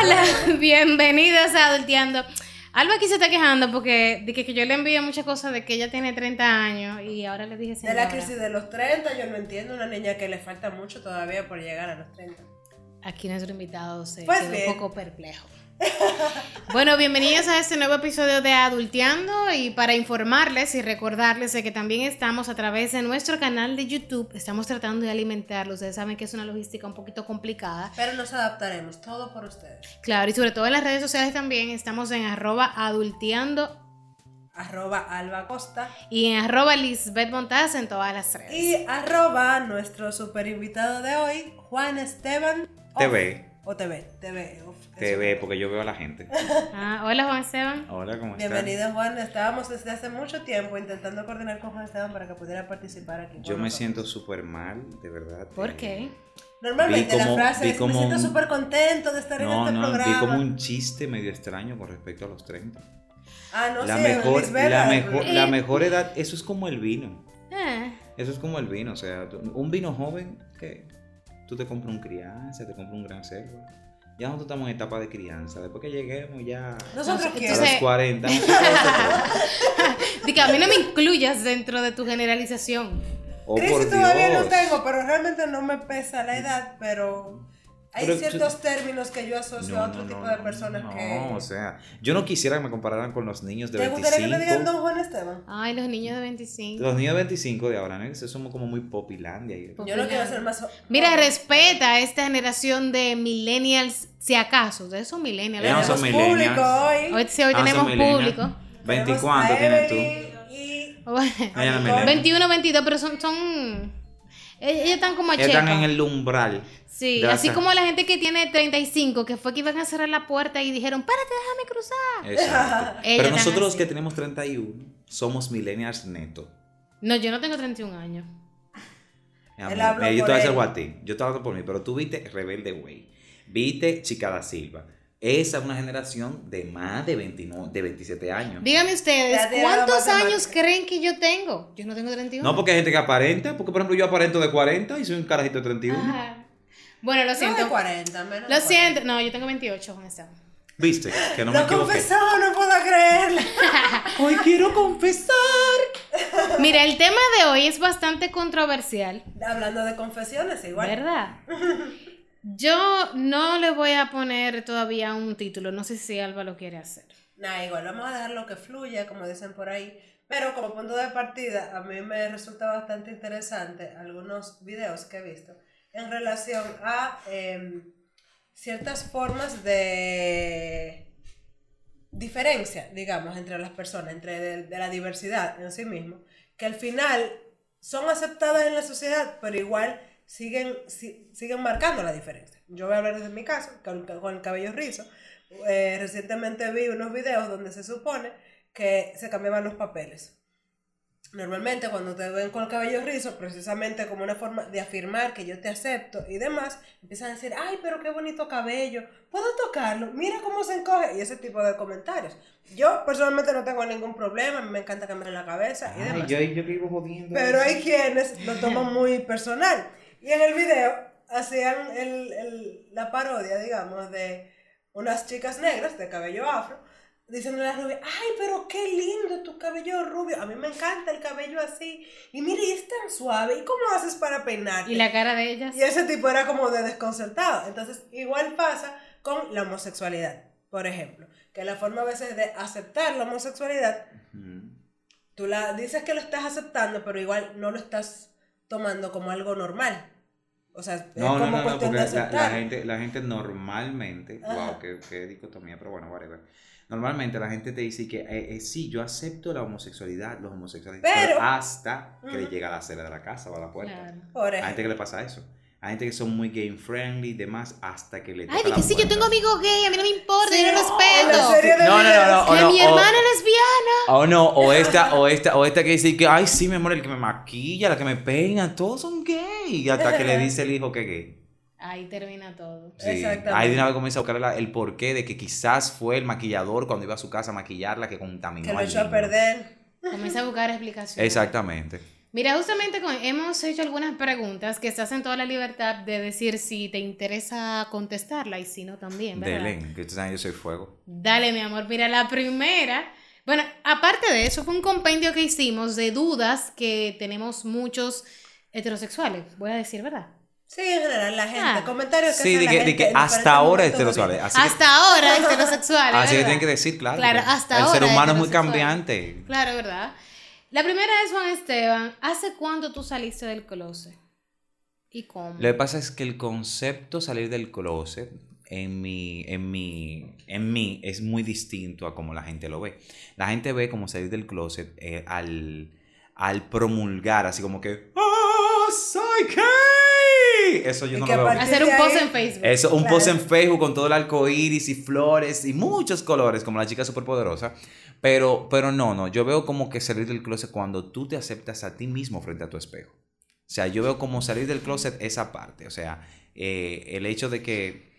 Hola, bienvenidos a Adulteando. Alba aquí se está quejando porque dije que yo le envío muchas cosas de que ella tiene 30 años y ahora le dije De señora. la crisis de los 30, yo no entiendo una niña que le falta mucho todavía por llegar a los 30. Aquí nuestro invitado se Pues quedó bien. un poco perplejo. Bueno, bienvenidos a este nuevo episodio de Adulteando y para informarles y recordarles de que también estamos a través de nuestro canal de YouTube, estamos tratando de alimentarlo, ustedes saben que es una logística un poquito complicada, Pero nos adaptaremos, todo por ustedes. claro, y sobre todo en las redes sociales también, estamos en arroba adulteando Arroba Alba Costa y en arroba Lisbeth Montaz en todas las redes. y arroba nuestro super invitado de hoy, Juan Esteban. TV. O TV, TV. TV, porque yo veo a la gente. Ah, hola Juan Esteban. Hola, ¿cómo estás? Bienvenido Juan, estábamos desde hace mucho tiempo intentando coordinar con Juan Esteban para que pudiera participar aquí. Yo me siento súper mal, de verdad. ¿Por Eh, qué? Normalmente como- la frase vi es, como me siento súper contento de estar en No, este no, programa. vi como un chiste medio extraño con respecto a los 30. Ah, no la, sé, mejor, la, mejor, la Eh. mejor edad, eso es como el vino. Ah, Eso es como el vino, o sea, un vino joven, ¿qué? Tú te compras un crianza, te compras un gran selva. Ya nosotros estamos en etapa de crianza. Después que lleguemos ya Nosotros a los 40. nosotros otro- Di que a mí no me incluyas dentro de tu generalización. Oh, Crisis todavía no tengo, pero realmente no me pesa la edad, pero hay Pero ciertos términos que yo asocio a otro no, tipo no, de no, personas no, que... o sea, yo no quisiera que me compararan con los niños de ¿Te gustaría que 25. te digan Don Juan Esteban? Ay, los niños de 25. Los niños de 25 de ahora, ¿no? Eso somos como muy popilandia. Yo no quiero ser más... Mira, respeta a esta generación de millennials, si acaso. Ustedes son millennials. Ellos no son Tenemos millennials. público hoy. Hoy, sí, hoy Ah, tenemos público. 20 Tenemos cuánto a tienes tú. Y... No millennial. 21, 22, pero son... son ellos están como a Están en el umbral. Sí, así como la gente que tiene 35, que fue que iban a cerrar la puerta y dijeron, párate, déjame cruzar. Exacto. Pero nosotros los que tenemos 31 somos millennials neto. No, yo no tengo 31 años. Amor, yo por te voy a algo ti. Yo te hablo por mí, pero tú viste Rebelde Way. Viste Chica da Silva. Esa es una generación de más de, 29, de 27 años. Díganme ustedes, ¿cuántos años creen que yo tengo? Yo no tengo 31. No, porque hay gente que aparenta. Porque, por ejemplo, yo aparento de 40 y soy un carajito de 31. Ajá. Bueno, lo No de siento. 40, menos de Lo 40. siento. No, yo tengo 28, Juan Esteban. ¿Viste? Que no me Lo equivoqué. confesó, no puedo creerlo. Hoy quiero confesar. Mira, el tema de hoy es bastante controversial, Hablando de confesiones, igual. ¿verdad? Yo no le voy a poner todavía un título, no sé si Alba lo quiere hacer. Nah, igual, vamos a dejar lo que fluya, como dicen por ahí. Pero como punto de partida, a mí me resulta bastante interesante algunos videos que he visto en relación a em, ciertas formas de diferencia, digamos, entre las personas, entre de, de la diversidad en sí mismo, que al final son aceptadas en la sociedad, pero igual siguen, si- siguen marcando la diferencia. Yo voy a hablar de mi caso, con, con el cabello rizo. Eh, recientemente vi unos videos donde se supone que se cambiaban los papeles. Normalmente cuando te ven con el cabello rizo, precisamente como una forma de afirmar que yo te acepto y demás, empiezan a decir, ay, pero qué bonito cabello, ¿puedo tocarlo? Mira cómo se encoge y ese tipo de comentarios. Yo personalmente no tengo ningún problema, me encanta cambiar la cabeza y Ay, demás. yo, yo vivo jodiendo. Pero hay quienes lo toman muy personal. Y en el video hacían el, el- la parodia, digamos, de unas chicas negras de cabello afro, diciéndole a la rubia, ay, pero qué lindo tu cabello rubio. A mí me encanta el cabello así. Y mire, y es tan suave. ¿Y cómo haces para peinarte? Y la cara de ellas. Y ese tipo era como de desconcertado. Entonces, igual pasa con la homosexualidad, por ejemplo. Que la forma a veces de aceptar la homosexualidad. Tú la dices que lo estás aceptando, pero igual no lo estás tomando como algo normal. O sea, es No, no, como no, no, porque la, la gente, la gente normalmente, Ajá. wow, qué, qué dicotomía, pero bueno, whatever. Normalmente la gente te dice que eh, eh, sí, yo acepto la homosexualidad, los homosexuales, pero, Pero- hasta que le llega a la acera de la casa o a la puerta. Claro. Hay gente que le pasa eso. Hay gente que son muy game friendly y demás hasta que le Ay, que sí, yo tengo amigos gay, a mí no me importa, Sí, yo la respeto. No, no, no, no, Que no, mi o- hermana es lesbiana. O no, o esta, o esta, o esta que dice que, ay, sí, mi amor, el que me maquilla, la que me peina, todos son gay. Y hasta que le dice el hijo que es gay. Ahí termina todo. Sí. Exactamente. Ahí de una vez comienza a buscar la- el porqué de que quizás fue el maquillador cuando iba a su casa a maquillarla que contaminó Que lo echó a perder. Comienza a buscar explicaciones. Exactamente. Mira, justamente con- hemos hecho algunas preguntas que estás en toda la libertad de decir si te interesa contestarla y si no también, ¿verdad? Dele, que tú sabes, yo soy fuego. Dale, mi amor. Mira, la primera. Bueno, aparte de eso, fue un compendio que hicimos de dudas que tenemos muchos heterosexuales, voy a decir, ¿verdad? Sí, en general, la gente. Ah. Comentarios que Sí, de la que, de gente que hasta ahora heterosexuales. Así que- hasta ahora heterosexuales. Así que tienen que decir, claro. Claro, hasta El ser ahora humano es muy heterosexual. cambiante. Claro, ¿verdad? La primera es Juan Esteban. ¿Hace cuánto tú saliste del closet? ¿Y cómo? Lo que pasa es que el concepto salir del closet en mi, en mi, en mí es muy distinto a como la gente lo ve. La gente ve como salir del closet eh, al, al promulgar, así como que ¡Ah, soy gay! Eso yo Y no lo veo. Hacer un post en Facebook. Eso, un Claro. post en Facebook con todo el arco iris y flores y muchos colores, como la chica superpoderosa. Pero, pero no, no. Yo veo como que salir del closet cuando tú te aceptas a ti mismo frente a tu espejo. O sea, yo veo como salir del closet esa parte. O sea, eh, el hecho de que,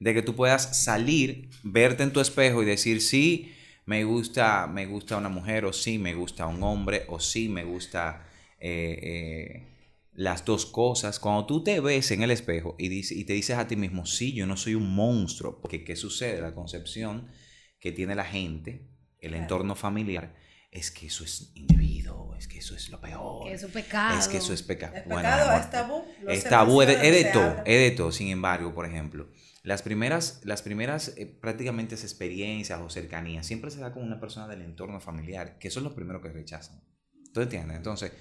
de que tú puedas salir, verte en tu espejo y decir, sí, me gusta, me gusta una mujer, o sí, me gusta un hombre, o sí, me gusta eh, eh, las dos cosas. Cuando tú te ves en el espejo y, dice- y te dices a ti mismo, sí, yo no soy un monstruo, porque ¿qué sucede? La concepción que tiene la gente, el Claro. entorno familiar, es que eso es individuo, es que eso es lo peor. Que es un pecado. Es que eso es pecado. Es Bueno, pecado, amor, es tabú. no es tabú, es de, es todo, es de todo. Sin embargo, por ejemplo, las primeras, las primeras eh, prácticamente experiencias o cercanías siempre se da con una persona del entorno familiar, que son los primeros que rechazan. ¿Tú entiendes? Entonces,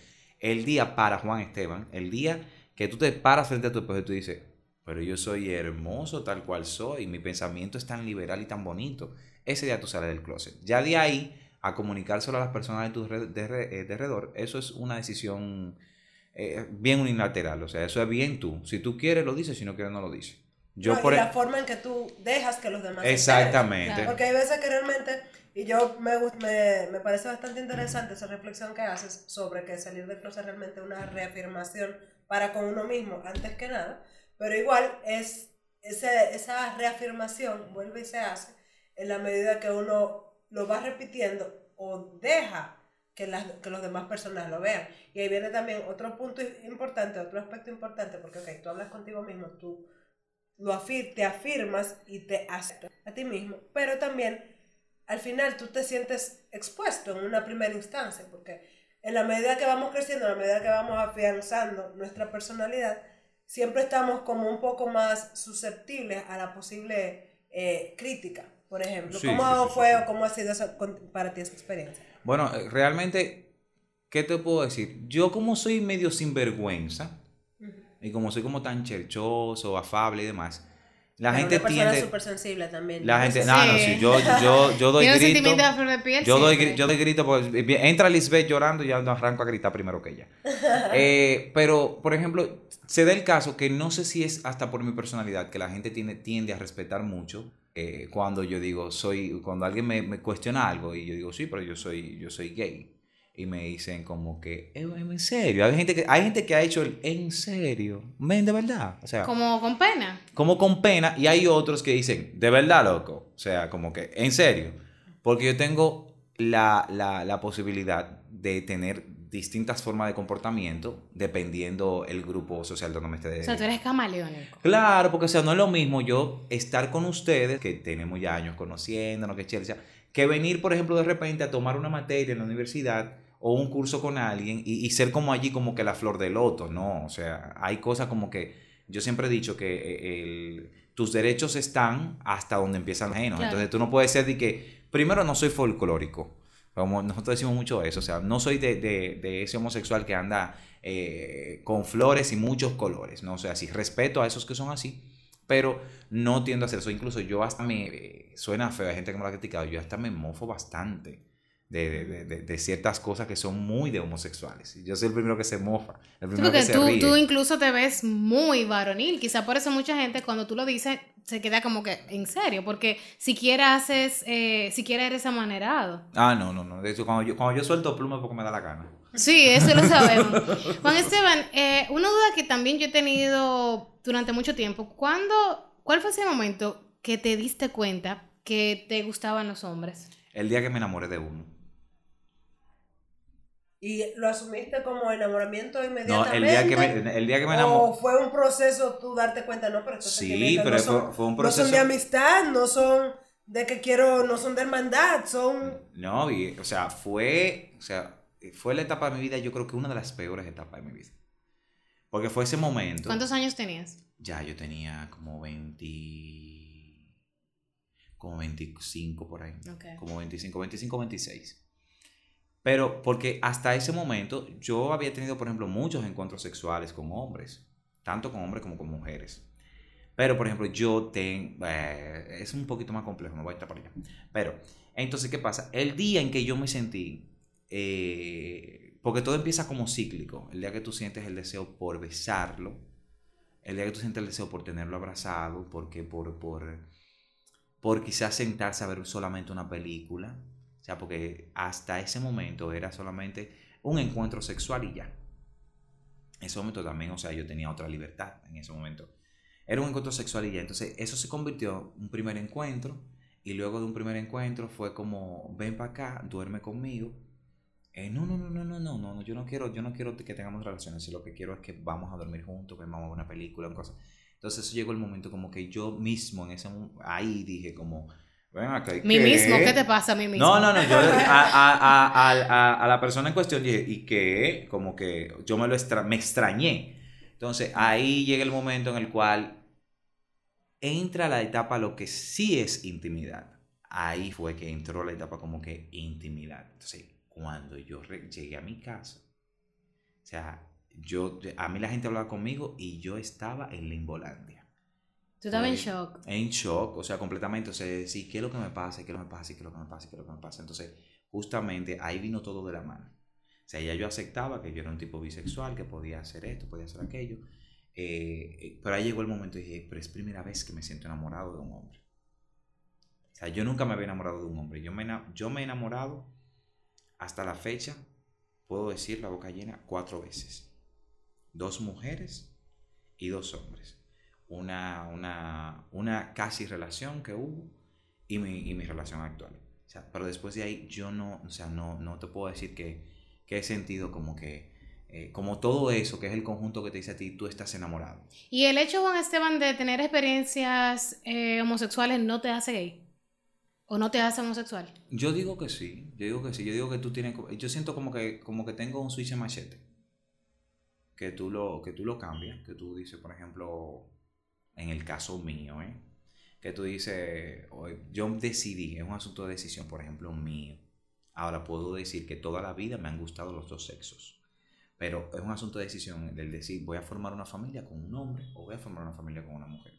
el día para Juan Esteban, el día que tú te paras frente a tu espejo y tú dices, pero yo soy hermoso tal cual soy, mi pensamiento es tan liberal y tan bonito, ese día tú sales del closet. Ya de ahí a comunicárselo a las personas de tu red- de re- eh, de alrededor, eso es una decisión eh, bien unilateral, o sea, eso es bien tú. Si tú quieres lo dices, si no quieres no lo dices. Yo No, por y e- la forma en que tú dejas que los demás Exactamente. Claro. Porque hay veces que realmente, y yo me, me, me parece bastante interesante esa reflexión que haces sobre que salir del closet realmente una reafirmación para con uno mismo, antes que nada, pero igual es ese, esa reafirmación vuelve y se hace en la medida que uno lo va repitiendo o deja que, las, que los demás personas lo vean. Y ahí viene también otro punto importante, otro aspecto importante, porque ok, tú hablas contigo mismo, tú lo afir te afirmas y te aceptas a ti mismo, pero también al final tú te sientes expuesto en una primera instancia, porque en la medida que vamos creciendo, en la medida que vamos afianzando nuestra personalidad, siempre estamos como un poco más susceptibles a la posible eh, crítica, por ejemplo. Sí, ¿Cómo sí, fue sí. o cómo ha sido para ti esa experiencia? Bueno, eh, realmente, ¿qué te puedo decir? Yo como soy medio sinvergüenza y como soy como tan cherchoso, afable y demás, la Pero gente una persona tiende... súper sensible también. La gente, Sí. no, no, sí, yo, yo, yo doy un grito. sentimiento de flor de piel. Yo doy, siempre. gri- yo doy grito, bien, entra Lisbeth llorando y ya no arranco a gritar primero que ella. Eh, pero, por ejemplo, se da el caso que no sé si es hasta por mi personalidad, que la gente tiene, tiende a respetar mucho eh, cuando yo digo, soy, cuando alguien me, me cuestiona algo y yo digo, sí, pero yo soy, yo soy gay. Y me dicen como que, "Eh, en serio, hay gente que, hay gente que ha hecho el, en serio, men, de verdad. O sea, Como con pena. como con pena y hay otros que dicen, de verdad, loco, o sea, como que, en serio, porque yo tengo la, la, la posibilidad de tener distintas formas de comportamiento dependiendo el grupo social donde me esté. O sea, tú eres camaleónico. Claro, porque o sea, no es lo mismo yo estar con ustedes, que tenemos ya años conociéndonos, que chévere, que venir, por ejemplo, de repente a tomar una materia en la universidad o un curso con alguien y, y ser como allí como que la flor del loto, ¿no? O sea, hay cosas como que yo siempre he dicho que eh, el- tus derechos están hasta donde empiezan los ajenos. Claro. Entonces tú no puedes ser de que, primero no soy folclórico, como nosotros decimos mucho eso, o sea, no soy de, de- de ese homosexual que anda eh, con flores y muchos colores, ¿no? O sea, sí respeto a esos que son así, pero no tiendo a hacer eso. Incluso yo hasta me, eh, suena feo, hay gente que me lo ha criticado, yo hasta me mofo bastante de, de- de- ciertas cosas que son muy de homosexuales. Yo soy el primero que se mofa, el primero porque que se tú, ríe. tú incluso te ves muy varonil. Quizá por eso mucha gente cuando tú lo dices se queda como que en serio. Porque siquiera haces, eh, siquiera eres amanerado. Ah, no, no, no. De hecho, cuando yo, cuando yo suelto pluma es porque me da la gana. Sí, eso lo sabemos. Juan Esteban, eh, una duda que también yo he tenido durante mucho tiempo. ¿Cuándo, ¿Cuál fue ese momento que te diste cuenta que te gustaban los hombres? El día que me enamoré de uno. ¿Y lo asumiste como enamoramiento No, inmediatamente? el día que me, el día que me ¿O enamoré. fue un proceso tú darte cuenta? No, pero Sí, pero no fue, son, fue un no son de proceso. amistad, no son de que quiero, no son de hermandad, son... No, y, o sea, fue, o sea, fue la etapa de mi vida, yo creo que una de las peores etapas de mi vida. Porque fue ese momento. ¿Cuántos años tenías? Ya yo tenía como 20. Como 25 por ahí. Ok. Como 25, 25, 26. Pero porque hasta ese momento yo había tenido, por ejemplo, muchos encuentros sexuales con hombres. Tanto con hombres como con mujeres. Pero, por ejemplo, yo tengo... es un poquito más complejo, me voy a estar para allá. Pero, entonces, ¿qué pasa? El día en que yo me sentí... eh, porque todo empieza como cíclico. El día que tú sientes el deseo por besarlo. El día que tú sientes el deseo por tenerlo abrazado. Porque por, por, por quizás sentarse a ver solamente una película. O sea, porque hasta ese momento era solamente un encuentro sexual y ya. En ese momento también, o sea, yo tenía otra libertad en ese momento. Era un encuentro sexual y ya. Entonces, eso se convirtió en un primer encuentro. Y luego de un primer encuentro fue como, ven para acá, duerme conmigo. Eh, no, no, no, no, no, no, no, yo no quiero, yo no quiero que tengamos relaciones. Lo que quiero es que vamos a dormir juntos, que vamos a ver una película, una cosa. Entonces, eso llegó el momento como que yo mismo en ese ahí dije como, ven acá. ¿y Mí qué? mismo, ¿qué te pasa a mí mismo? No, no, no, yo a, a, a, a, la persona en cuestión dije, ¿y qué? Como que yo me lo extra- me extrañé. Entonces ahí llega el momento en el cual entra la etapa lo que sí es intimidad. Ahí fue que entró la etapa como que intimidad. Entonces, cuando yo llegué a mi casa, o sea, yo, a mí la gente hablaba conmigo y yo estaba en Limbolandia. Tú estabas en Fue- shock. En shock, o sea, completamente. O sea, sí, ¿qué es lo que me pasa? ¿Qué es lo que me pasa? ¿Qué es lo que me pasa? ¿Qué es lo que me pasa? Entonces, justamente ahí vino todo de la mano. O sea, ya yo aceptaba que yo era un tipo bisexual, que podía hacer esto, podía hacer aquello. Eh, eh, pero ahí llegó el momento y dije, pero es primera vez que me siento enamorado de un hombre. O sea, yo nunca me había enamorado de un hombre. Yo me, yo me he enamorado hasta la fecha, puedo decir la boca llena, cuatro veces. Dos mujeres y dos hombres. Una, una, una casi relación que hubo y mi, y mi relación actual. O sea, pero después de ahí yo no, o sea, no, no te puedo decir que, que he sentido como que, eh, como todo eso, que es el conjunto que te dice a ti, tú estás enamorado. ¿Y el hecho, Juan Esteban, de tener experiencias eh, homosexuales no te hace gay? ¿O no te hace homosexual? Yo digo que sí, yo digo que sí, yo digo que tú tienes, yo siento como que, como que tengo un switch machete, que tú lo, que tú lo cambias, que tú dices, por ejemplo, en el caso mío, ¿eh? que tú dices, "Oye, yo decidí, es un asunto de decisión, por ejemplo, mío. Ahora puedo decir que toda la vida me han gustado los dos sexos, pero es un asunto de decisión del decir, voy a formar una familia con un hombre o voy a formar una familia con una mujer.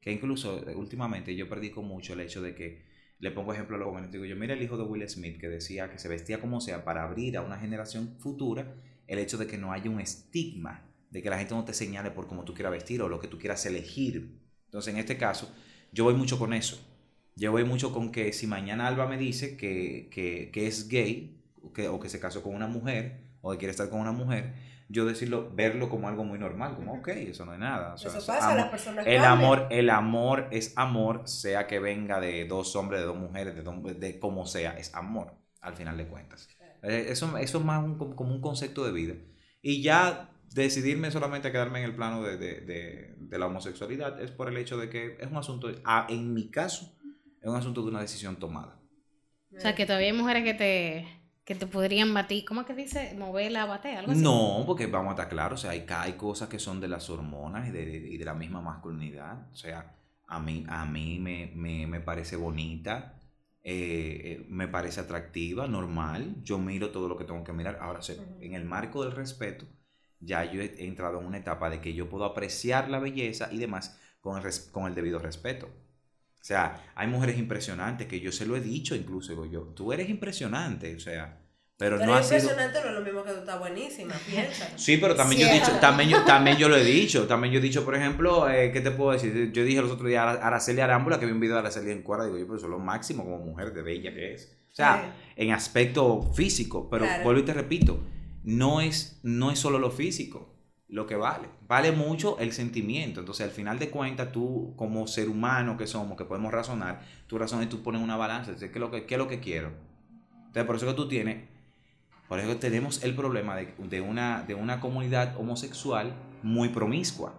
Que incluso eh, últimamente yo predico mucho el hecho de que le pongo ejemplo a los jóvenes. Digo yo, mira el hijo de Will Smith que decía que se vestía como sea para abrir a una generación futura el hecho de que no haya un estigma, de que la gente no te señale por cómo tú quieras vestir o lo que tú quieras elegir. Entonces, en este caso, yo voy mucho con eso. Yo voy mucho con que si mañana Alba me dice que, que, que es gay o que, o que se casó con una mujer o que quiere estar con una mujer, yo decirlo, verlo como algo muy normal, como, ok, eso no es nada. o sea, Eso es pasa, amor- las personas el amor, el amor es amor, sea que venga de dos hombres, de dos mujeres, de, dos- de como sea, es amor, al final de cuentas. Eh, Eso, eso es más un- como un concepto de vida. Y ya decidirme solamente a quedarme en el plano de, de- de- de la homosexualidad es por el hecho de que es un asunto, ah, en mi caso, es un asunto de una decisión tomada. O sea, que todavía hay mujeres que te, que te podrían batir. ¿Cómo es que dice? Moverla, bater, algo así. No, porque vamos a estar claros, o sea, hay, hay cosas que son de las hormonas y de, y de la misma masculinidad. O sea, a mí, a mí me, me, me parece bonita, eh, eh, me parece atractiva, normal. Yo miro todo lo que tengo que mirar. Ahora, o sea, Ujú. en el marco del respeto, ya yo he entrado en una etapa de que yo puedo apreciar la belleza y demás con el, res- con el debido respeto. O sea, hay mujeres impresionantes que yo se lo he dicho incluso, digo yo, tú eres impresionante, o sea, pero Pero no ha sido... impresionante, no es lo mismo que tú estás buenísima, piensa. Sí, pero también yo he dicho, también yo, también yo lo he dicho, también yo he dicho, por ejemplo, eh, ¿qué te puedo decir? Yo dije los otros días a Ara- Araceli Arámbula, que vi un video de Araceli en cuerda, digo yo, pero eso es lo máximo como mujer de bella que es. O sea, en aspecto físico, pero Claro. vuelvo y te repito, no es, no es solo lo físico lo que vale, vale mucho el sentimiento. Entonces, al final de cuentas, tú como ser humano que somos, que podemos razonar, tú razonas y tú pones una balanza, dices, ¿qué es lo que, qué es lo que quiero? Entonces, por eso que tú tienes Por eso tenemos el problema de, de una, de una comunidad homosexual muy promiscua,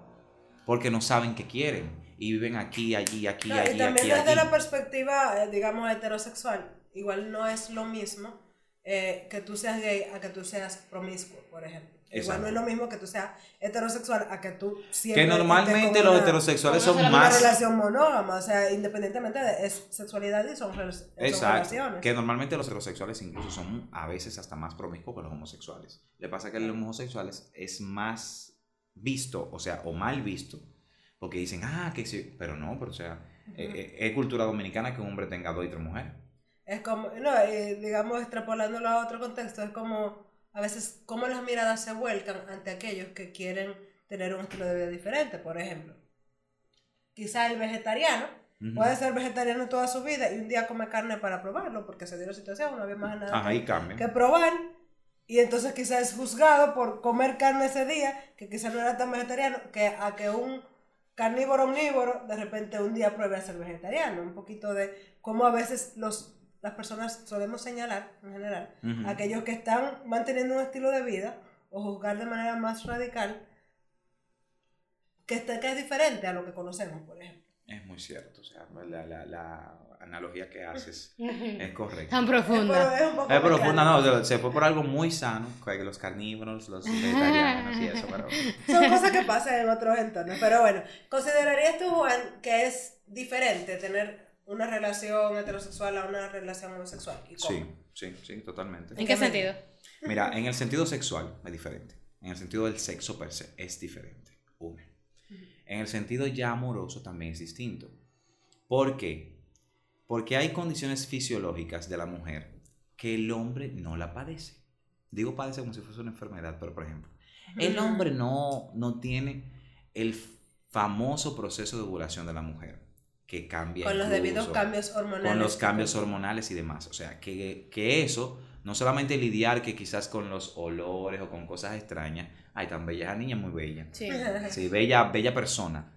porque no saben qué quieren y viven aquí, allí, aquí, No, allí, y también aquí, desde allí. la perspectiva, eh, digamos, heterosexual, igual no es lo mismo eh, que tú seas gay a que tú seas promiscuo, por ejemplo. Igual Exacto. no es lo mismo que tú seas heterosexual a que tú siempre Que normalmente los una- heterosexuales son una una más... relación monógama, o sea, independientemente de es sexualidad y son, son Exacto. relaciones. Que normalmente los heterosexuales incluso son a veces hasta más promiscuos que los homosexuales. Le pasa que los homosexuales es más visto, o sea, o mal visto, porque dicen, ah, que sí, pero no, pero o sea, eh, eh, es cultura dominicana que un hombre tenga dos y tres mujeres. Es como, no, eh, digamos, extrapolándolo a otro contexto, es como a veces cómo las miradas se vuelcan ante aquellos que quieren tener un estilo de vida diferente, por ejemplo. Quizá el vegetariano puede ser vegetariano toda su vida y un día come carne para probarlo, porque se dio la situación, no había más nada Ajá, cambia. que probar, y entonces quizás es juzgado por comer carne ese día, que quizás no era tan vegetariano, que a que un carnívoro omnívoro de repente un día pruebe a ser vegetariano. Un poquito de cómo a veces los, las personas solemos señalar, en general, Ujú. aquellos que están manteniendo un estilo de vida o juzgar de manera más radical que, está, que es diferente a lo que conocemos, por ejemplo. Es muy cierto, o sea, la, la, la analogía que haces es correcta. Tan profunda. es un poco Es profunda, no, se fue por algo muy sano, que los carnívoros, los vegetarianos y eso, pero... Son cosas que pasan en otros entornos. Pero bueno, ¿considerarías tú, Juan, que es diferente tener una relación heterosexual a una relación homosexual? ¿Y cómo? Sí, sí, sí, totalmente. ¿En qué sentido? Mira, en el sentido sexual es diferente. En el sentido del sexo per se es diferente. Uno. En el sentido ya amoroso también es distinto. ¿Por qué? Porque hay condiciones fisiológicas de la mujer que el hombre no la padece. Digo padece como si fuese una enfermedad, pero por ejemplo, el hombre no, no tiene el famoso proceso de ovulación de la mujer, que cambia. Con los debidos cambios hormonales. con los cambios hormonales y demás. O sea, que, que eso, no solamente lidiar que quizás con los olores o con cosas extrañas, ay, tan bella esa niña, muy bella. Sí. Sí, bella, bella persona.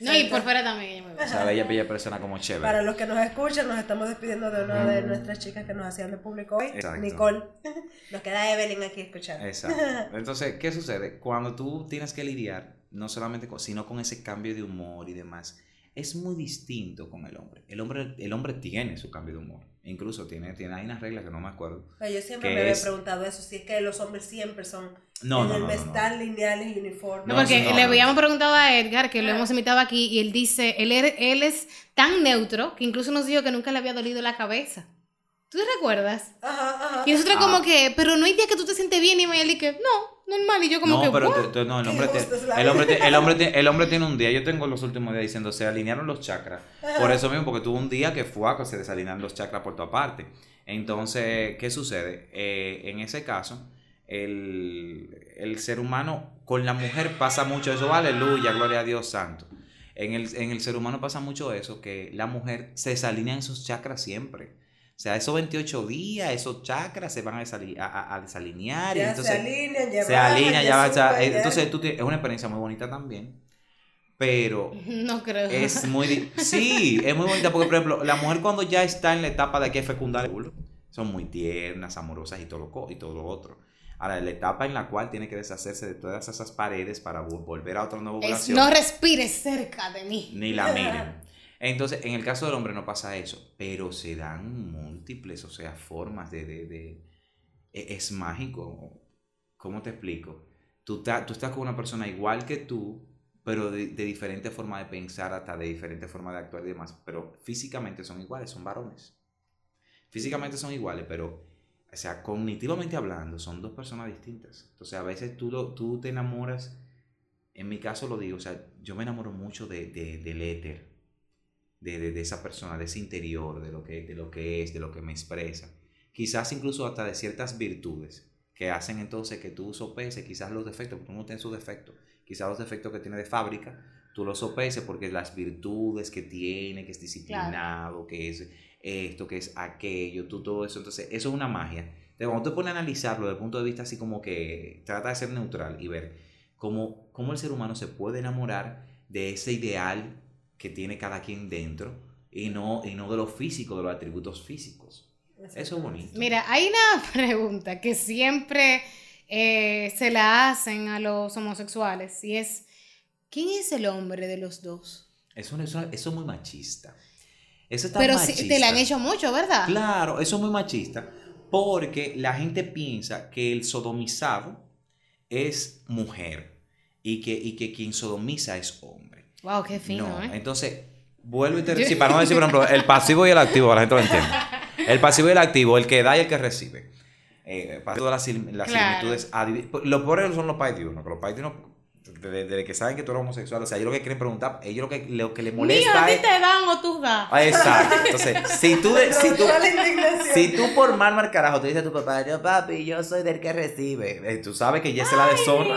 No, y por fuera también O sea, bella, bella persona como chévere. Para los que nos escuchan, nos estamos despidiendo de una de nuestras chicas que nos hacían de público hoy, Exacto. Nicole. Nos queda Evelyn aquí escuchando. Exacto. Entonces, ¿qué sucede? Cuando tú tienes que lidiar, no solamente con, sino con ese cambio de humor y demás, es muy distinto con el hombre. El hombre, el hombre tiene su cambio de humor. Incluso tiene, tiene hay unas reglas que no me acuerdo. Pero yo siempre ¿Qué me había es? preguntado eso, si es que los hombres siempre son No, no, el no, vestal lineales y uniformes. No, porque le no. habíamos preguntado a Edgar, que lo Ah. hemos invitado aquí, y él dice, él, er- él es tan neutro que incluso nos dijo que nunca le había dolido la cabeza. ¿Tú te recuerdas? Ajá, ajá. Y nosotros Ah. como que, pero no hay día que tú te sientes bien y él y que, no, normal. Y yo como no, que, pero "What?". te- te- no, el hombre, te- el, hombre el, hombre te- el hombre tiene un día, yo tengo los últimos días diciendo, se alinearon los chakras. Por eso mismo, porque tuvo un día que fue a que se desalinearon los chakras por toda parte. Entonces, ¿qué sucede? Eh, en ese caso, el, el ser humano con la mujer pasa mucho eso, aleluya, gloria a Dios santo. En el, en el ser humano pasa mucho eso, que la mujer se desalinea en sus chakras siempre. O sea, esos 28 días, esos chakras se van a, desali- a- a- desalinear. y Ya entonces, se alinean, ya se bajan, alinea, ya va, ya- entonces tú tienes- es una experiencia muy bonita también, pero No creo. es muy, sí, es muy bonita porque, por ejemplo, la mujer cuando ya está en la etapa de que es fecundar son muy tiernas, amorosas y todo lo, co- y todo lo otro. Ahora, la etapa en la cual tiene que deshacerse de todas esas paredes para vo- volver a otra nueva Es, ovulación, no respires cerca de mí. ni la miren. Entonces, en el caso del hombre no pasa eso, pero se dan múltiples, o sea, formas de... de, de- e- es mágico. ¿Cómo te explico? Tú, ta- tú estás con una persona igual que tú, pero de, de diferente forma de pensar, hasta de diferente forma de actuar y demás, pero físicamente son iguales, son varones. Físicamente son iguales, pero, o sea, cognitivamente hablando, son dos personas distintas. Entonces, a veces tú, lo, tú te enamoras, en mi caso lo digo, o sea, yo me enamoro mucho de, de- del éter, de, de- de esa persona, de ese interior, de lo, que, de lo que es, de lo que me expresa. Quizás incluso hasta de ciertas virtudes que hacen entonces que tú sopeses quizás los defectos, porque uno tiene sus defectos, quizás los defectos que tiene de fábrica, tú los sopeses porque las virtudes que tiene, que es disciplinado, que es esto, que es aquello, tú todo eso, entonces eso es una magia. Entonces, cuando te pones a analizarlo desde el punto de vista así como que trata de ser neutral y ver cómo, cómo el ser humano se puede enamorar de ese ideal que tiene cada quien dentro y no, y no de lo físico, de los atributos físicos. Eso es bonito. Mira, hay una pregunta que siempre eh, se la hacen a los homosexuales y es, ¿quién es el hombre de los dos? Eso, eso, eso es muy machista. Eso está Pero machista. sí, te la han hecho mucho, ¿verdad? Claro, eso es muy machista. Porque la gente piensa que el sodomizado es mujer y que, y que quien sodomiza es hombre. Wow, qué fino, no, ¿eh? entonces, vuelvo y te sí, para no decir, por ejemplo, el pasivo y el activo, para la gente lo entienda. El pasivo y el activo, el que da y el que recibe. Eh, todas las, las Claro. similitudes. Los pobres son los pais de uno, que los pais de uno, desde, desde que saben que tú eres homosexual, o sea, ellos lo que quieren preguntar, ellos lo que, lo que les Mío, molesta a ti es... te dan o tú das. Ah, Exacto. Entonces, si tú, de- si tú, si tú por mal mal carajo te dice a tu papá, yo papi, yo soy del que recibe, eh, tú sabes que ya se la deshonra.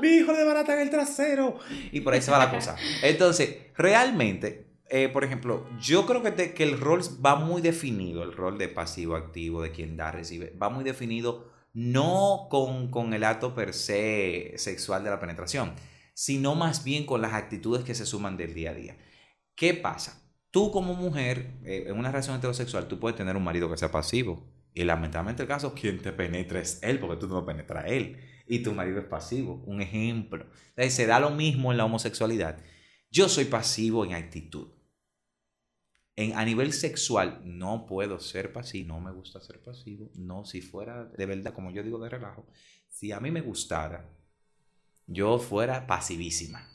Mi hijo le barata en el trasero. Y por ahí se va la cosa. Entonces, realmente, eh, por ejemplo, yo creo que, te- que el rol va muy definido, el rol de pasivo-activo, de quien da, recibe, va muy definido no con, con el acto per se sexual de la penetración, sino más bien con las actitudes que se suman del día a día. ¿Qué pasa? Tú como mujer, eh, en una relación heterosexual, tú puedes tener un marido que sea pasivo. Y lamentablemente el caso, quien te penetra es él, porque tú no penetras a él. Y tu marido es pasivo. Un ejemplo. Entonces, se da lo mismo en la homosexualidad. Yo soy pasivo en actitud. En, a nivel sexual, no puedo ser pasivo. No me gusta ser pasivo. No, si fuera de verdad, como yo digo de relajo, si a mí me gustara, yo fuera pasivísima.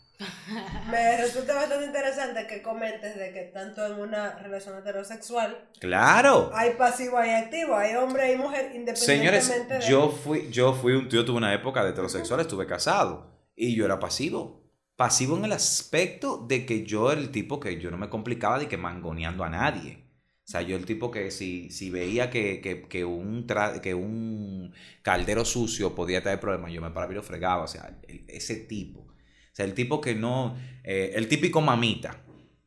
Me resulta bastante interesante que comentes de que tanto en una relación heterosexual ¡Claro! hay pasivo, hay activo, hay hombre y mujer Señores, independientemente de... yo fui, yo fui un tío, tuve una época de heterosexual, estuve casado y yo era pasivo. Pasivo en el aspecto de que yo era el tipo que yo no me complicaba de que mangoneando a nadie. O sea, yo el tipo que si, si veía que, que, que un tra- que un caldero sucio podía traer problemas, yo me paraba y lo fregaba. O sea, ese tipo. Sea, el tipo que no... eh, el típico mamita,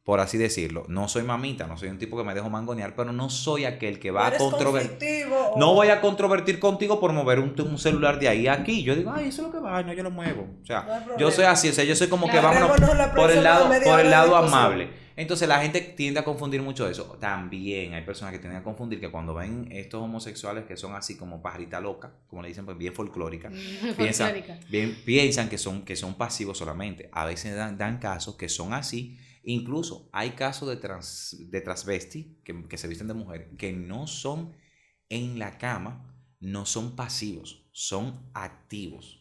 por así decirlo. No soy mamita, no soy un tipo que me dejo mangonear, pero no soy aquel que va a ¿Eres controvertir. No voy a controvertir contigo por mover un, un celular de ahí a aquí. Yo digo, ay, eso es lo que va, no, yo lo muevo. O sea, No yo soy así, o sea, yo soy como que vámonos por el lado, por el lado amable. Entonces la gente tiende a confundir mucho eso. También hay personas que tienden a confundir que cuando ven estos homosexuales que son así como pajarita loca, como le dicen, pues bien folclórica, piensan, bien, piensan que son, que son pasivos solamente. A veces dan, dan casos que son así. Incluso hay casos de, trans, de transvesti que, que se visten de mujer que no son en la cama, no son pasivos, son activos.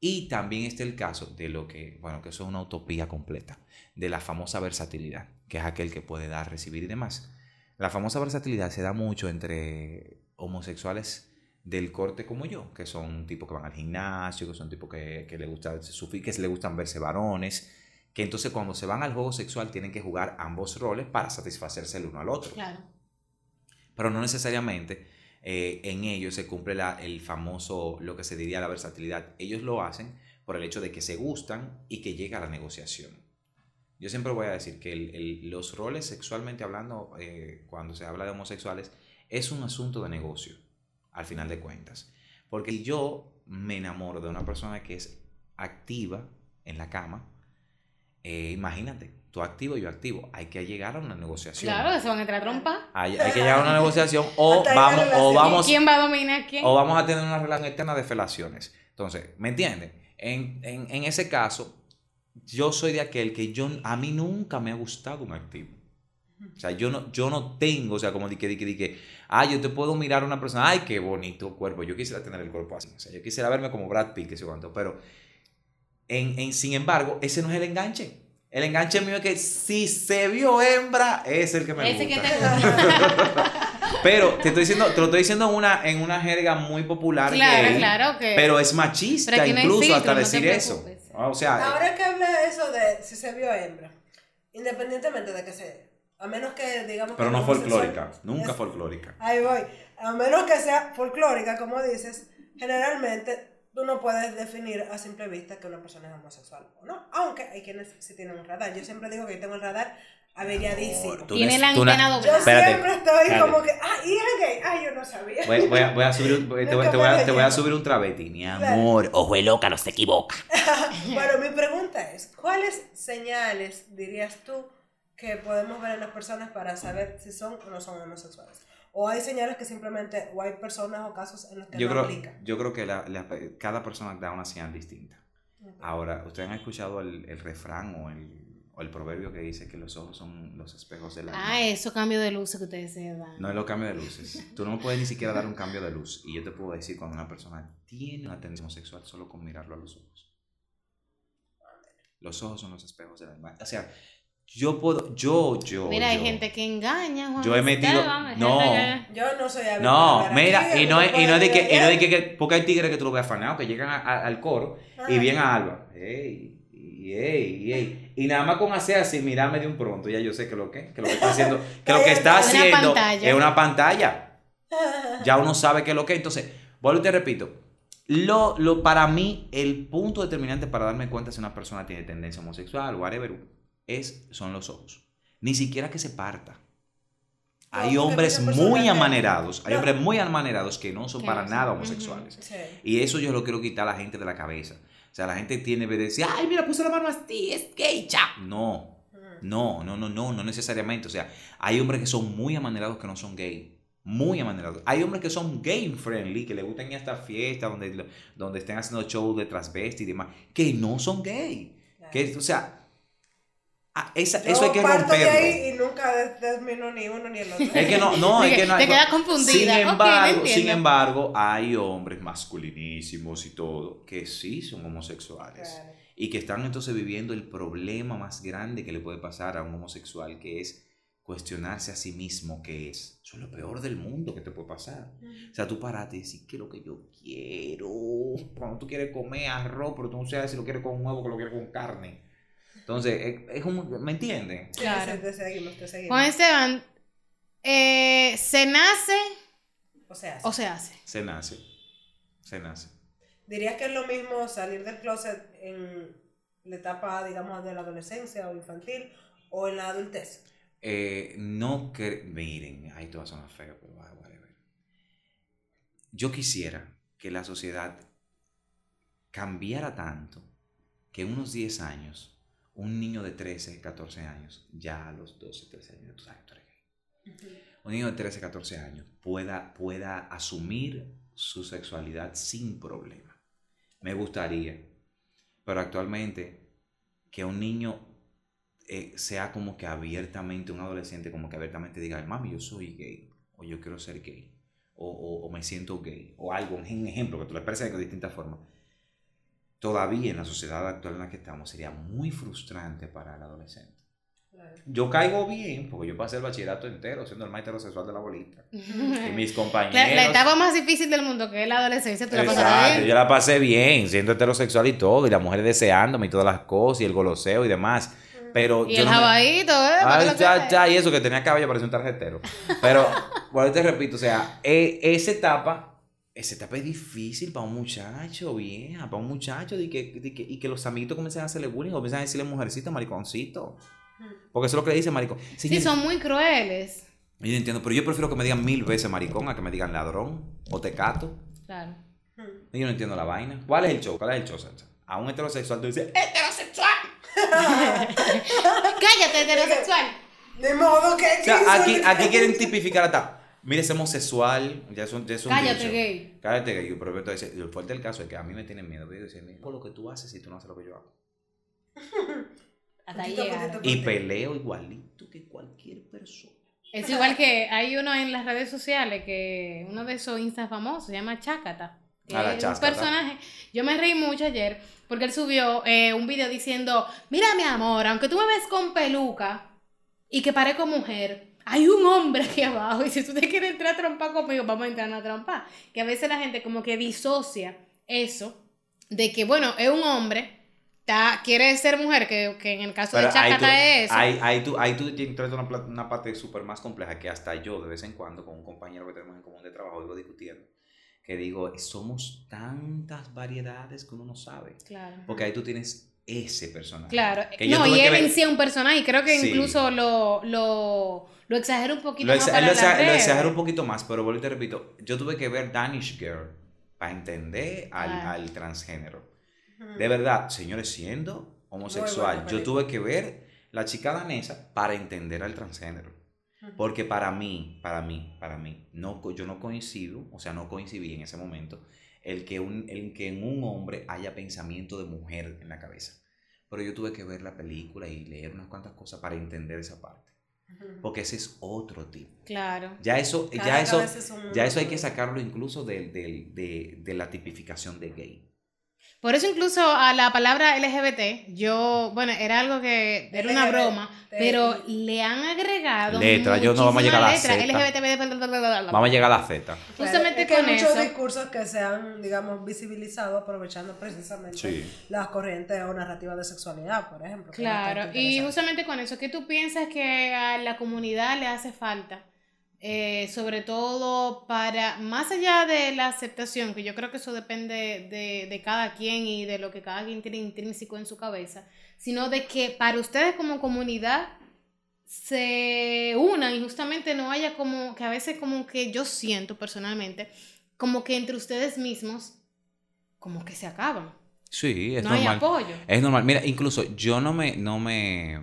Y también está el caso de lo que, bueno, que eso es una utopía completa, de la famosa versatilidad, que es aquel que puede dar, recibir y demás. La famosa versatilidad se da mucho entre homosexuales del corte como yo, que son tipos que van al gimnasio, que son tipos que, que, le gusta, que le gustan verse varones, que entonces cuando se van al juego sexual tienen que jugar ambos roles para satisfacerse el uno al otro. Claro. Pero no necesariamente eh, en ellos se cumple la, el famoso, lo que se diría la versatilidad. Ellos lo hacen por el hecho de que se gustan y que llega a la negociación. Yo siempre voy a decir que los roles sexualmente hablando, eh, cuando se habla de homosexuales, es un asunto de negocio, al final de cuentas. Porque yo me enamoro de una persona que es activa en la cama, eh, imagínate, tú activo y yo activo, hay que llegar a una negociación. Claro, se van a entrar a trompa. Hay, hay que llegar a una negociación o vamos, o vamos, ¿Quién va a dominar a quién? o vamos a tener una relación eterna de felaciones. Entonces, ¿me entiendes? En, en, en ese caso, yo soy de aquel que yo, a mí nunca me ha gustado un activo. O sea, yo no, yo no tengo, o sea, como de que, de que, de que, ah, yo te puedo mirar a una persona, ay, qué bonito cuerpo, yo quisiera tener el cuerpo así, o sea, yo quisiera verme como Brad Pitt, que sé cuánto, pero, en, en, sin embargo, ese no es el enganche. El enganche mío es que si se vio hembra, es el que me Ese gusta. que te gusta. Pero te estoy diciendo, te lo estoy diciendo en una, en una jerga muy popular Claro, gay, claro que. pero es machista Pero no incluso filtro, hasta no decir eso. preocupes. O sea, Ahora que habla eso de si se vio hembra, independientemente de que se... A menos que digamos... pero que no folclórica, nunca es- folclórica. Ahí voy. A menos que sea folclórica, como dices, generalmente tú no puedes definir a simple vista que una persona es homosexual o no. Aunque hay quienes sí tienen un radar. Yo siempre digo que yo tengo el radar averiadísimo. Tú Tiene ne- la antena Yo doblada. Espérate, siempre estoy espérate. como que, ah, y es gay. Ah, yo no sabía. Voy, voy a, voy a subir un, te, voy, te voy a, te voy a subir un travesti. Mi amor, ojo de loca, no se equivoca. Bueno, mi pregunta es, ¿cuáles señales dirías tú que podemos ver en las personas para saber si son o no son homosexuales? O hay señales que simplemente, o hay personas o casos en los que Yo no creo, aplica. yo creo que la- la- cada persona da una señal distinta. Ahora, ¿ustedes han escuchado el, el refrán o el, o el proverbio que dice que los ojos son los espejos del alma? Ah, eso cambio de luces que ustedes se dan. No es los cambios de luces. Tú no puedes ni siquiera dar un cambio de luz. Y yo te puedo decir cuando una persona tiene una tendencia sexual solo con mirarlo a los ojos. Los ojos son los espejos del alma. O sea, yo puedo, yo, yo. Mira, hay gente que engaña, Juan Yo he metido- no. que- Yo no soy hábil No, mira, y no es, y no es de que, y no es de que, que- porque hay tigres que tú lo ves afanados, que llegan a- a- al coro y bien a Alba. Ey, y ey, y ey. Y nada más con hacer así, mirarme de un pronto, ya yo sé que lo que, que lo que está haciendo, que lo que está Una haciendo pantalla. es una pantalla. Ya uno sabe que es lo que. Entonces, vuelvo y te repito. Lo, lo, para mí, el punto determinante para darme cuenta si una persona tiene tendencia homosexual o whatever, es, son los ojos. Ni siquiera que se parta. No, Hay hombres muy amanerados, hay No. hombres muy amanerados que no son para nada homosexuales. Sí. Y eso yo lo quiero quitar a la gente de la cabeza. O sea, la gente tiene que decir, ay, mira, puse la mano así, es gay, ya. No, no, no, no, no, no necesariamente. O sea, hay hombres que son muy amanerados que no son gay. Muy amanerados. Hay hombres que son gay friendly, que le gustan ir a esta fiesta donde, donde estén haciendo shows de transvesti y demás, que no son gay. Que, o sea, ah, esa- Yo eso hay que parto de romperlo. ahí y nunca de- termino ni uno ni el otro. Es que no, no, es que no. Te quedas confundida. Sin embargo, entiendo. sin embargo, hay hombres masculinísimos y todo que sí son homosexuales. Claro. Y que están entonces viviendo el problema más grande que le puede pasar a un homosexual, que es cuestionarse a sí mismo qué es. Eso es lo peor del mundo que te puede pasar. O sea, tú parate y decir, ¿qué es lo que yo quiero? Cuando tú quieres comer arroz, pero tú no sabes si lo quieres con huevo o que lo quieres con carne. Entonces, es, es un- ¿me entienden? Claro. sí, te seguimos, te seguimos. Juan Esteban, eh, ¿se nace O se hace? Se nace. Se nace. ¿dirías que es lo mismo salir del closet en la etapa, digamos, de la adolescencia o infantil o en la adultez? Eh, no que miren, ahí todo suena feo, pero whatever. Yo quisiera que la sociedad cambiara tanto que en unos 10 años, un niño de 13, 14 años, ya a los 12, 13 años, tú sabes, tú eres gay. Un niño de 13, 14 años pueda, pueda asumir su sexualidad sin problema. Me gustaría, pero actualmente que un niño eh, sea como que abiertamente, un adolescente como que abiertamente diga, mami, yo soy gay, o yo quiero ser gay, o, o- o me siento gay, o algo, un ejemplo que tú le expreses de distintas formas. Todavía en la sociedad actual en la que estamos sería muy frustrante para el adolescente. Yo caigo bien, porque yo pasé el bachillerato entero siendo el más heterosexual de la bolita. Y mis compañeros... La, la etapa más difícil del mundo, que es la adolescencia, tú la pasaste Exacto, bien. yo la pasé bien, siendo heterosexual y todo, y la mujer deseándome y todas las cosas, y el goloseo y demás. Pero Y yo el no me- ¿eh? Ay, ya, ya, y eso que tenía cabello parecía un tarjetero. Pero, bueno, te repito, o sea, e- esa etapa, esa etapa es difícil para un muchacho, vieja, para un muchacho, de que, de que- y que los amiguitos comiencen a hacerle bullying, o comienzan a decirle mujercito, mariconcito. Porque eso es lo que le dice maricón. Sí, son muy crueles. Yo entiendo, pero yo prefiero que me digan mil veces maricón a que me digan ladrón o tecato. Claro. Yo no entiendo la vaina. ¿Cuál es el show? ¿Cuál es el show, Sancha? A un heterosexual tú dices, ¡heterosexual! Cállate, heterosexual. De modo que... O sea, aquí, aquí quieren tipificar hasta, mire, es homosexual, ya es un, ya es un Cállate, dicho. gay. Cállate gay. Pero entonces, lo fuerte del caso es que a mí me tienen miedo. Yo decir, por lo que tú haces si tú no haces lo que yo hago. Hasta a poquito. Y peleo igualito que cualquier persona. Es igual que hay uno en las redes sociales que uno de esos Insta famosos se llama Chácata. que Ah, la es un personaje. Yo me reí mucho ayer porque él subió eh, un video diciendo: Mira, mi amor, aunque tú me ves con peluca y que parezco mujer, hay un hombre aquí abajo. Y si tú te quieres entrar a trompar conmigo, vamos a entrar a trompar. Que a veces la gente como que disocia eso de que, bueno, es un hombre. Está, quiere ser mujer, que, que en el caso de Pero Chácata es eso. ahí, ahí tú, ahí tú entras en una, una parte súper más compleja que hasta yo, de vez en cuando, con un compañero que tenemos en común de trabajo, vivo discutiendo, que digo, somos tantas variedades que uno no sabe. Claro. Porque ahí tú tienes ese personaje. Claro, no, y él ver- en sí es un personaje, y creo que Sí. incluso lo, lo, lo exagera un poquito Lo, más exa- para lo, exa- lo exagero un poquito más, pero vuelvo y te repito, yo tuve que ver Danish Girl para entender al, Ah. al transgénero. De verdad, señores, siendo homosexual, yo tuve que ver la chica danesa para entender al transgénero. Porque para mí, para mí, para mí, no, yo no coincido, o sea, no coincidí en ese momento, el que, un, el que en un hombre haya pensamiento de mujer en la cabeza. Pero yo tuve que ver la película y leer unas cuantas cosas para entender esa parte. Porque ese es otro tipo. Claro. Ya eso, Cada ya eso, es un ya eso hay que sacarlo incluso del- del- de, de la tipificación de gay. Por eso incluso a la palabra LGBT, yo, bueno, era algo que era una broma, pero le han agregado Letra, yo no vamos a llegar a la letras, Z. LGBT. Vamos a llegar a la Z. Justamente es que hay con muchos eso. discursos que se han, digamos, visibilizado aprovechando precisamente Sí. las corrientes o narrativas de sexualidad, por ejemplo. Claro, y justamente con eso, ¿qué tú piensas que a la comunidad le hace falta? Eh, sobre todo para, más allá de la aceptación, que yo creo que eso depende de, de cada quien y de lo que cada quien tiene intrínseco en su cabeza, sino de que para ustedes como comunidad se unan y justamente no haya como, que a veces como que yo siento personalmente, como que entre ustedes mismos, como que se acaban. Sí, es no hay normal. apoyo. Es normal. Mira, incluso yo no me, no me,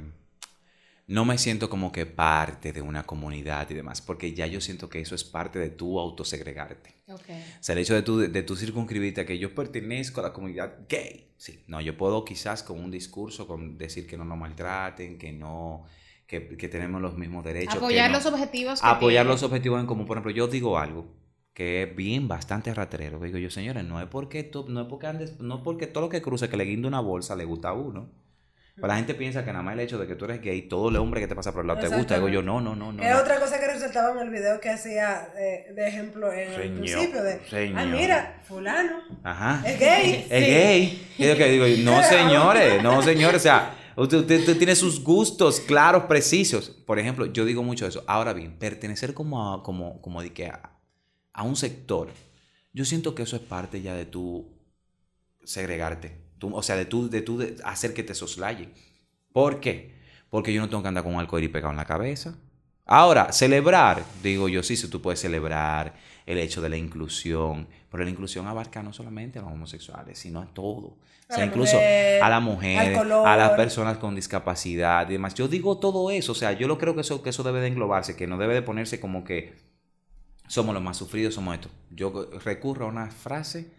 no me siento como que parte de una comunidad y demás, porque ya yo siento que eso es parte de tu autosegregarte. Ok. O sea, el hecho de tú, de, tú circunscribirte a que yo pertenezco a la comunidad gay. Sí, no, yo puedo quizás con un discurso, con decir que no nos maltraten, que no, que, que tenemos los mismos derechos. que Apoyar no- los objetivos que apoyar tienen. los objetivos en común. Por ejemplo, yo digo algo que es bien bastante raterero. que Digo yo, señores, no es porque tú- no es porque andes, no porque todo lo que cruce que le guinde una bolsa le gusta a uno. Pero la gente piensa que nada más el hecho de que tú eres gay, todo el hombre que te pasa por el lado te gusta. Digo yo, no, no, no, no. Es no. otra cosa que resaltaba en el video que hacía eh, de ejemplo en el principio de, señor. ay mira, fulano, Ajá. es gay. Es gay. Y yo que digo, no señores, no señores, o sea, usted, usted- usted tiene sus gustos claros, precisos. Por ejemplo, yo digo mucho eso. Ahora bien, pertenecer como a, como, como de que a, a un sector, yo siento que eso es parte ya de tu segregarte. Tú- o sea, de tú, de tú de hacer que te soslaye. ¿Por qué? Porque yo no tengo que andar con un arcoíris pegado en la cabeza. Ahora, celebrar, digo yo, sí, sí, tú puedes celebrar el hecho de la inclusión, pero la inclusión abarca no solamente a los homosexuales, sino a todo. O sea, incluso mujer, a la mujer, a las personas con discapacidad y demás. Yo digo todo eso, o sea, yo lo creo que eso, que eso debe de englobarse, que no debe de ponerse como que somos los más sufridos, somos esto. Yo recurro a una frase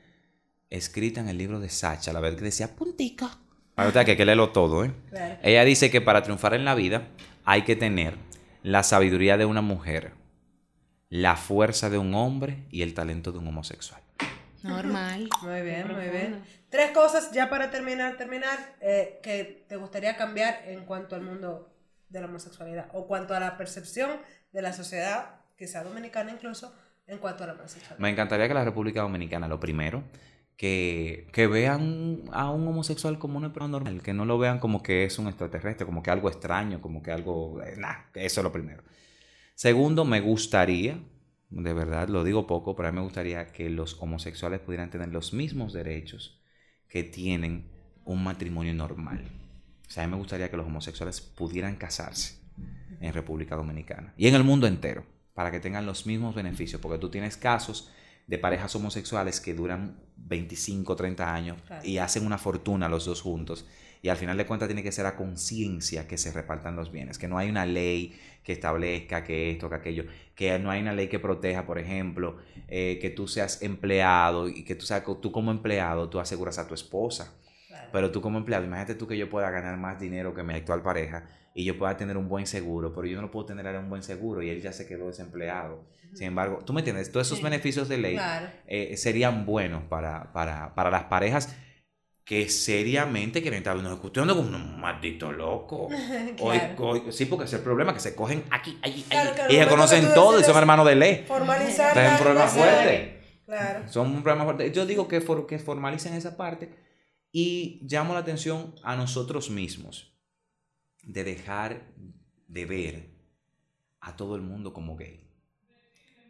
escrita en el libro de Sacha, la vez que decía puntica. Ahorita que hay que leerlo todo, ¿eh? Claro. Ella dice que para triunfar en la vida hay que tener la sabiduría de una mujer, la fuerza de un hombre y el talento de un homosexual. Normal. Muy bien, muy bien. Tres cosas ya para terminar, terminar, eh, que te gustaría cambiar en cuanto al mundo de la homosexualidad o cuanto a la percepción de la sociedad, quizá dominicana incluso, en cuanto a la homosexualidad. Me encantaría que la República Dominicana, lo primero, que, que vean a un homosexual como una persona normal, que no lo vean como que es un extraterrestre, como que algo extraño, como que algo... eh, nah, eso es lo primero. Segundo, me gustaría, de verdad lo digo poco, pero a mí me gustaría que los homosexuales pudieran tener los mismos derechos que tienen un matrimonio normal. O sea, a mí me gustaría que los homosexuales pudieran casarse en República Dominicana y en el mundo entero para que tengan los mismos beneficios, porque tú tienes casos de parejas homosexuales que duran 25, 30 años Claro. y hacen una fortuna los dos juntos y al final de cuentas tiene que ser a conciencia que se repartan los bienes, que no hay una ley que establezca que esto, que aquello, que no hay una ley que proteja, por ejemplo, eh, que tú seas empleado y que tú, seas, tú como empleado tú aseguras a tu esposa. Claro. Pero tú como empleado, imagínate tú que yo pueda ganar más dinero que mi actual pareja y yo pueda tener un buen seguro, pero yo no puedo tener ahora un buen seguro y él ya se quedó desempleado. Sin embargo, tú me entiendes, todos esos Sí. beneficios de ley Claro. eh, serían buenos para, para, para las parejas que seriamente quieren estar discutiendo como un maldito loco. Hoy- Claro. hoy- sí, porque es el problema que se cogen aquí, allí, Claro, allí, claro, y se conocen tú todos y son hermanos de ley. Formalizar la un problema fuerte. Claro. Son un problema fuerte. Yo digo que, for- que formalicen esa parte y llamo la atención a nosotros mismos de dejar de ver a todo el mundo como gay.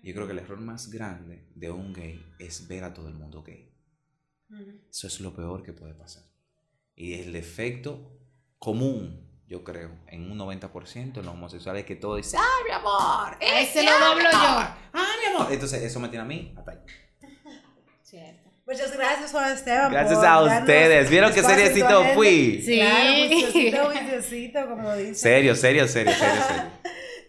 Yo creo que el error más grande de un gay es ver a todo el mundo gay. Eso es lo peor que puede pasar. Y el efecto común, yo creo, en un 90% en los homosexuales es que todo dice, ¡ay, mi amor! Ese lo doblo yo. ¡Ay, mi amor! Entonces, eso me tiene a mí. hasta ahí. Cierto. Muchas gracias, Juan Esteban. Gracias por a ustedes. ¿Vieron qué seriecito fui? Sí. Claro, juiciosito, como dice. Serio, serio, serio, serio, serio.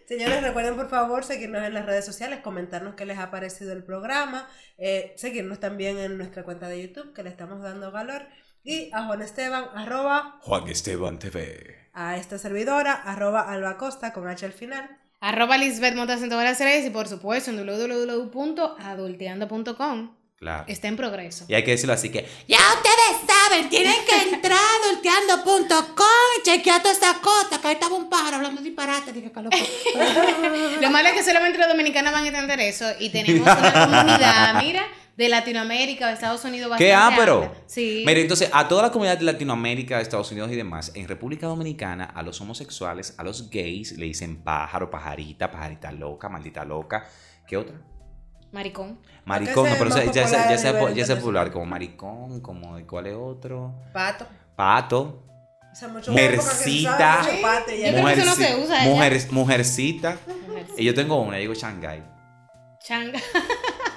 Señores, recuerden por favor seguirnos en las redes sociales, comentarnos qué les ha parecido el programa, eh, seguirnos también en nuestra cuenta de YouTube, que le estamos dando valor, y a Juan Esteban, arroba, Juan Esteban TV. a esta servidora, arroba Alba Costa, con H al final. Arroba Lisbeth Montas en todas las redes y por supuesto en www.adulteando.com. Claro. Está en progreso. Y hay que decirlo así que Ya ustedes saben, tienen que entrar a adulteando.com y chequear toda esta cosa. Que ahí estaba un pájaro hablando disparate. Dije, que loco. Lo malo es que solamente los dominicanos van a entender eso y tenemos una comunidad, mira, de Latinoamérica, de Estados Unidos bastante ¿Qué ápero? amplia. Sí. Mire, entonces, a toda la comunidad de Latinoamérica, Estados Unidos y demás, en República Dominicana, a los homosexuales, a los gays, le dicen pájaro, pajarita, pajarita loca, maldita loca. ¿Qué otra? Maricón. Maricón, no, pero ya, popular ya, sea, ya sea popular, como maricón, como ¿cuál es otro? Pato. Pato, O sea, mucho Mercita. mucho pato y ya Yo creo que eso no mujerci- se usa mujer- mujercita. Mujer, Y yo tengo una, yo digo Shanghai. Changa.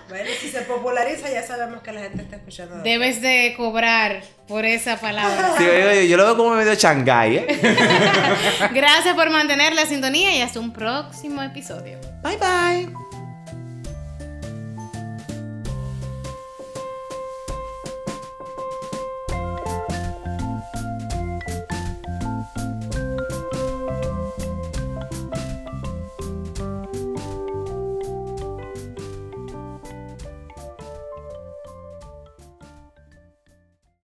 Bueno, si se populariza ya sabemos que la gente está escuchando. Debes de cobrar por esa palabra. Sí, yo, yo- yo lo veo como medio Shanghai, ¿eh? Gracias por mantener la sintonía y hasta un próximo episodio. Bye bye.